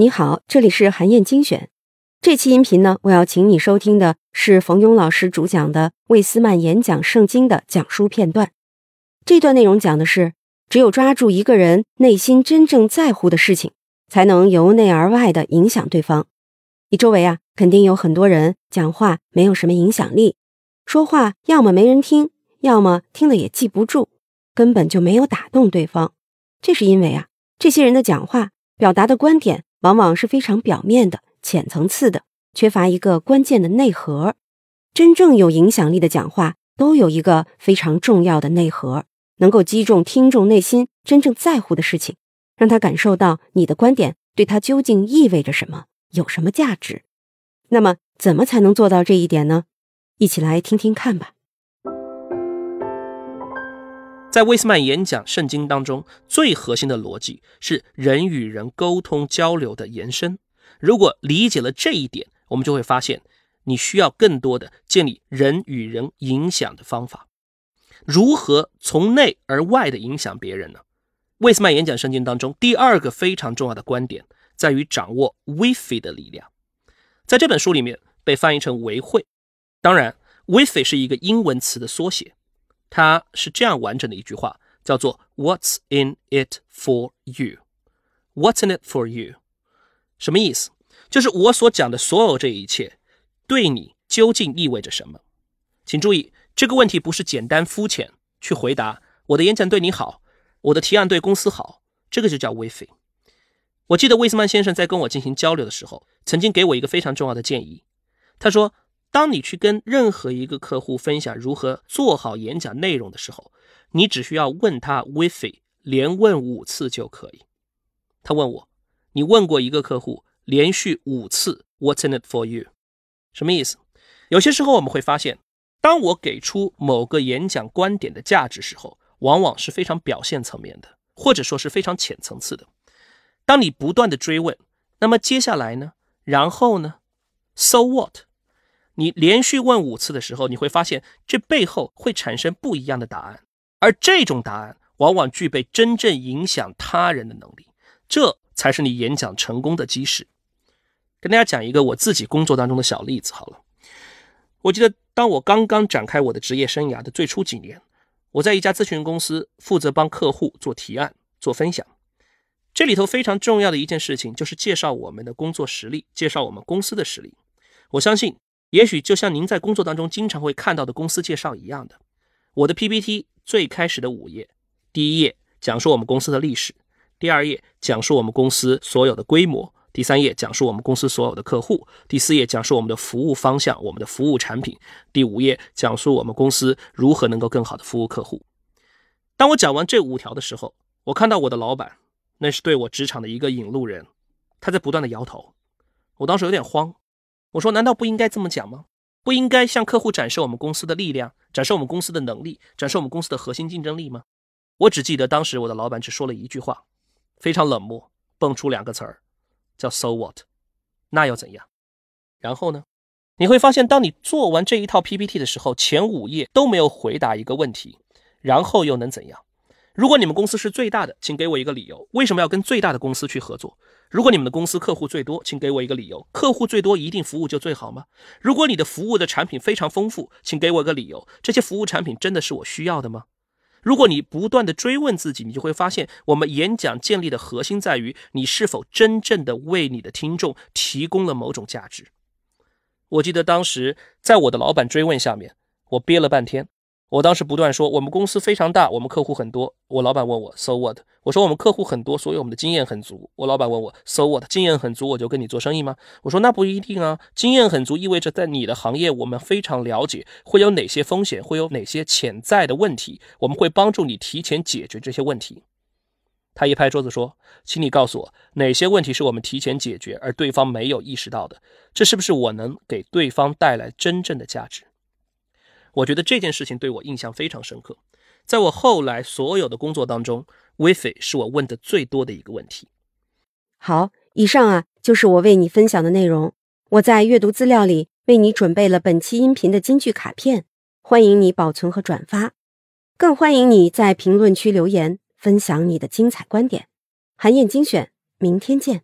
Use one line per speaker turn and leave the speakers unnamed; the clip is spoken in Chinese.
你好，这里是韩燕精选。这期音频呢，我要请你收听的是冯庸老师主讲的魏斯曼演讲圣经的讲述片段。这段内容讲的是，只有抓住一个人内心真正在乎的事情，才能由内而外的影响对方。你周围啊，肯定有很多人讲话没有什么影响力，说话要么没人听，要么听了也记不住，根本就没有打动对方。这是因为啊，这些人的讲话表达的观点。往往是非常表面的、浅层次的，缺乏一个关键的内核。真正有影响力的讲话，都有一个非常重要的内核，能够击中听众内心真正在乎的事情，让他感受到你的观点对他究竟意味着什么，有什么价值。那么，怎么才能做到这一点呢？一起来听听看吧。
在威斯曼演讲圣经当中，最核心的逻辑是人与人沟通交流的延伸。如果理解了这一点，我们就会发现，你需要更多的建立人与人影响的方法。如何从内而外的影响别人呢？威斯曼演讲圣经当中第二个非常重要的观点在于掌握 “wifi” 的力量。在这本书里面被翻译成“维会”，当然，“wifi” 是一个英文词的缩写。它是这样完整的一句话，叫做 "What's in it for you? What's in it for you?" 什么意思？就是我所讲的所有这一切，对你究竟意味着什么？请注意，这个问题不是简单肤浅去回答。我的演讲对你好，我的提案对公司好，这个就叫 Wifi。我记得魏斯曼先生在跟我进行交流的时候，曾经给我一个非常重要的建议。他说。当你去跟任何一个客户分享如何做好演讲内容的时候，你只需要问他 “wifi”，连问五次就可以。他问我：“你问过一个客户连续五次 ‘What's in it for you’？什么意思？”有些时候我们会发现，当我给出某个演讲观点的价值时候，往往是非常表现层面的，或者说是非常浅层次的。当你不断的追问，那么接下来呢？然后呢？So what？你连续问五次的时候，你会发现这背后会产生不一样的答案，而这种答案往往具备真正影响他人的能力，这才是你演讲成功的基石。跟大家讲一个我自己工作当中的小例子好了。我记得当我刚刚展开我的职业生涯的最初几年，我在一家咨询公司负责帮客户做提案、做分享，这里头非常重要的一件事情就是介绍我们的工作实力，介绍我们公司的实力。我相信。也许就像您在工作当中经常会看到的公司介绍一样的，我的 PPT 最开始的五页，第一页讲述我们公司的历史，第二页讲述我们公司所有的规模，第三页讲述我们公司所有的客户，第四页讲述我们的服务方向、我们的服务产品，第五页讲述我们公司如何能够更好的服务客户。当我讲完这五条的时候，我看到我的老板，那是对我职场的一个引路人，他在不断的摇头，我当时有点慌。我说：“难道不应该这么讲吗？不应该向客户展示我们公司的力量，展示我们公司的能力，展示我们公司的核心竞争力吗？”我只记得当时我的老板只说了一句话，非常冷漠，蹦出两个词儿，叫 “so what”，那又怎样？然后呢？你会发现，当你做完这一套 PPT 的时候，前五页都没有回答一个问题，然后又能怎样？如果你们公司是最大的，请给我一个理由，为什么要跟最大的公司去合作？如果你们的公司客户最多，请给我一个理由，客户最多一定服务就最好吗？如果你的服务的产品非常丰富，请给我一个理由，这些服务产品真的是我需要的吗？如果你不断的追问自己，你就会发现，我们演讲建立的核心在于你是否真正的为你的听众提供了某种价值。我记得当时在我的老板追问下面，我憋了半天。我当时不断说，我们公司非常大，我们客户很多。我老板问我，So what？我说我们客户很多，所以我们的经验很足。我老板问我，So what？经验很足，我就跟你做生意吗？我说那不一定啊，经验很足意味着在你的行业，我们非常了解会有哪些风险，会有哪些潜在的问题，我们会帮助你提前解决这些问题。他一拍桌子说，请你告诉我哪些问题是我们提前解决而对方没有意识到的，这是不是我能给对方带来真正的价值？我觉得这件事情对我印象非常深刻，在我后来所有的工作当中，WiFi 是我问的最多的一个问题。
好，以上啊就是我为你分享的内容。我在阅读资料里为你准备了本期音频的金句卡片，欢迎你保存和转发，更欢迎你在评论区留言分享你的精彩观点。韩燕精选，明天见。